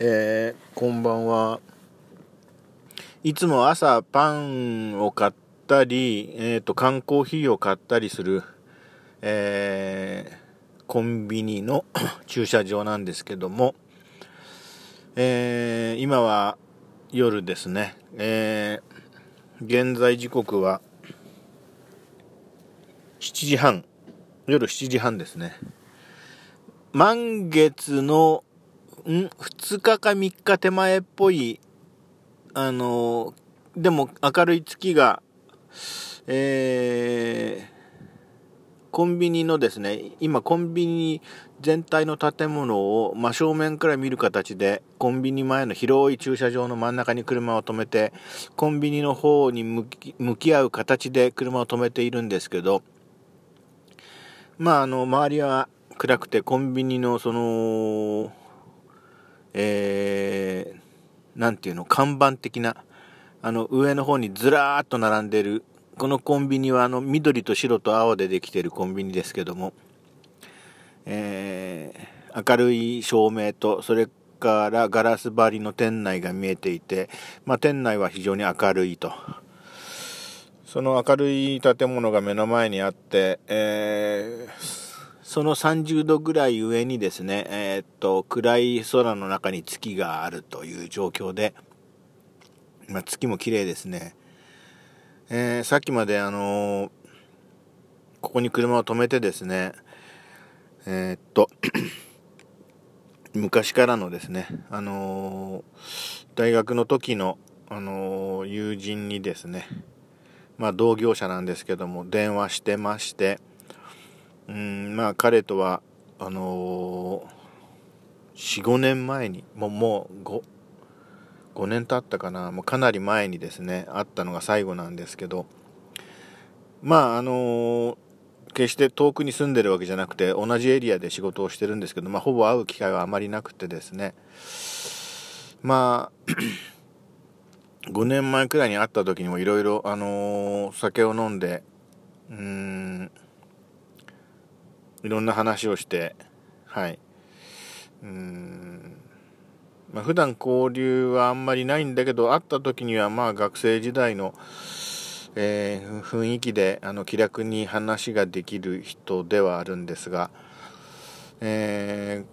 えー、こんばんは。いつも朝パンを買ったり、えっ、ー、と、缶コーヒーを買ったりする、えー、コンビニの 駐車場なんですけども、えー、今は夜ですね。えー、現在時刻は7時半、夜7時半ですね。満月の、ん ?2 日か3日手前っぽい、あの、でも明るい月が、えー、コンビニのですね、今コンビニ全体の建物を真正面から見る形で、コンビニ前の広い駐車場の真ん中に車を止めて、コンビニの方に向き向き合う形で車を止めているんですけど、まあ、あの、周りは暗くてコンビニのその、えー、ていうの、看板的な、あの、上の方にずらーっと並んでる、このコンビニはあの、緑と白と青でできてるコンビニですけども、えー、明るい照明と、それからガラス張りの店内が見えていて、まあ、店内は非常に明るいと。その明るい建物が目の前にあって、えーその30度ぐらい上にですね、えー、っと、暗い空の中に月があるという状況で、まあ、月も綺麗ですね。えー、さっきまであのー、ここに車を止めてですね、えー、っと、昔からのですね、あの大学の時の、あの友人にですね、まあ同業者なんですけども、電話してまして、うんまあ彼とはあのー、45年前にもうもう 5, 5年経ったかな。もうかなり前にですね会ったのが最後なんですけど。まああのー、決して遠くに住んでるわけじゃなくて同じエリアで仕事をしてるんですけど、まあ、ほぼ会う機会はあまりなくてですね。まあ 5年前くらいに会った時にもいろいろあの、酒を飲んでうんいろんな話をして、はい。うん。まあ、普段交流はあんまりないんだけど、会った時にはまあ学生時代の、えー、雰囲気であの気楽に話ができる人ではあるんですが、え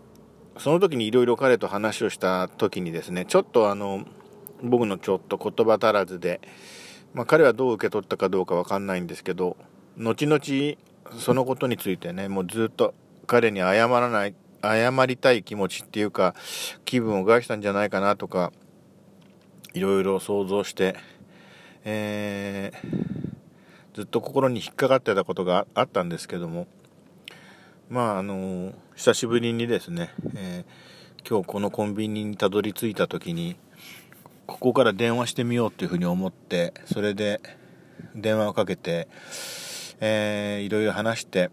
ー、その時にいろいろ彼と話をした時にですね、ちょっとあの、僕のちょっと言葉足らずで、まあ、彼はどう受け取ったかどうかわかんないんですけど、後々そのことについてね、もうずっと彼に謝らない、謝りたい気持ちっていうか、気分を害したんじゃないかなとか、いろいろ想像して、えー、ずっと心に引っかかってたことがあったんですけども、まあ、あの久しぶりにですね、えー、今日このコンビニにたどり着いた時に、ここから電話してみようっていうふうに思って、それで電話をかけて、えー、いろいろ話して、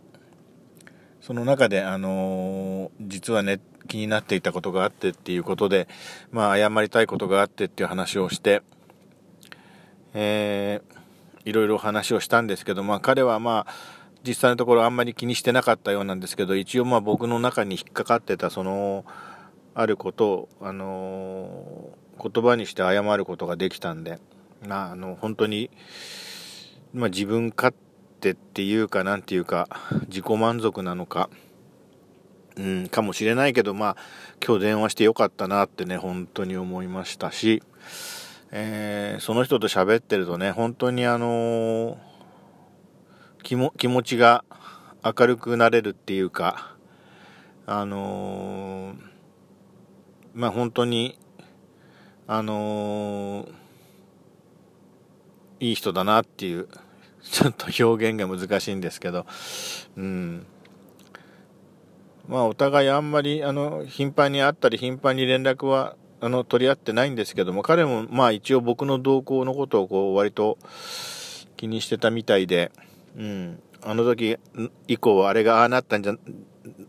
その中で、あのー、実はね、気になっていたことがあってっていうことで、まあ、謝りたいことがあってっていう話をして、えー、いろいろ話をしたんですけど、まあ、彼はまあ、実際のところあんまり気にしてなかったようなんですけど、一応まあ僕の中に引っかかってたその、あることを、あのー、言葉にして謝ることができたんで、まあ、あの、本当に、まあ自分勝ってっていうか、なんていうか、自己満足なのか、うん、かもしれないけど、まあ、今日電話してよかったなってね、本当に思いましたし、えー、その人と喋ってるとね、本当にあのー、気も、気持ちが明るくなれるっていうか、あのー、まあ本当に、あのいい人だなっていう ちょっと表現が難しいんですけど、うん。まあ、お互いあんまり、あの、頻繁に会ったり、頻繁に連絡は、あの、取り合ってないんですけども、彼も、まあ、一応僕の動向のことを、こう、割と気にしてたみたいで、うん。あの時以降、あれがああなったんじゃ、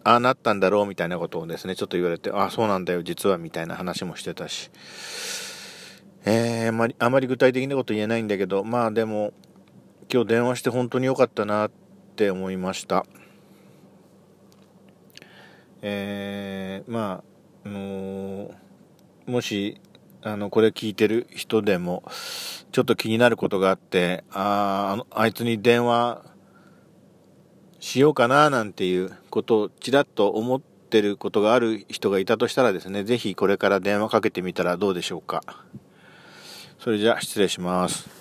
ああなったんだろうみたいなことをですね、ちょっと言われて、ああ、そうなんだよ、実は、みたいな話もしてたし、えー、あまり、あまり具体的なこと言えないんだけど、まあでも、今日電話して本当に良かったなって思いました。えー、まあ、あのー、もしあのこれ聞いてる人でもちょっと気になることがあってあああいつに電話しようかななんていうことをちらっと思ってることがある人がいたとしたらですね是非これから電話かけてみたらどうでしょうかそれじゃあ失礼します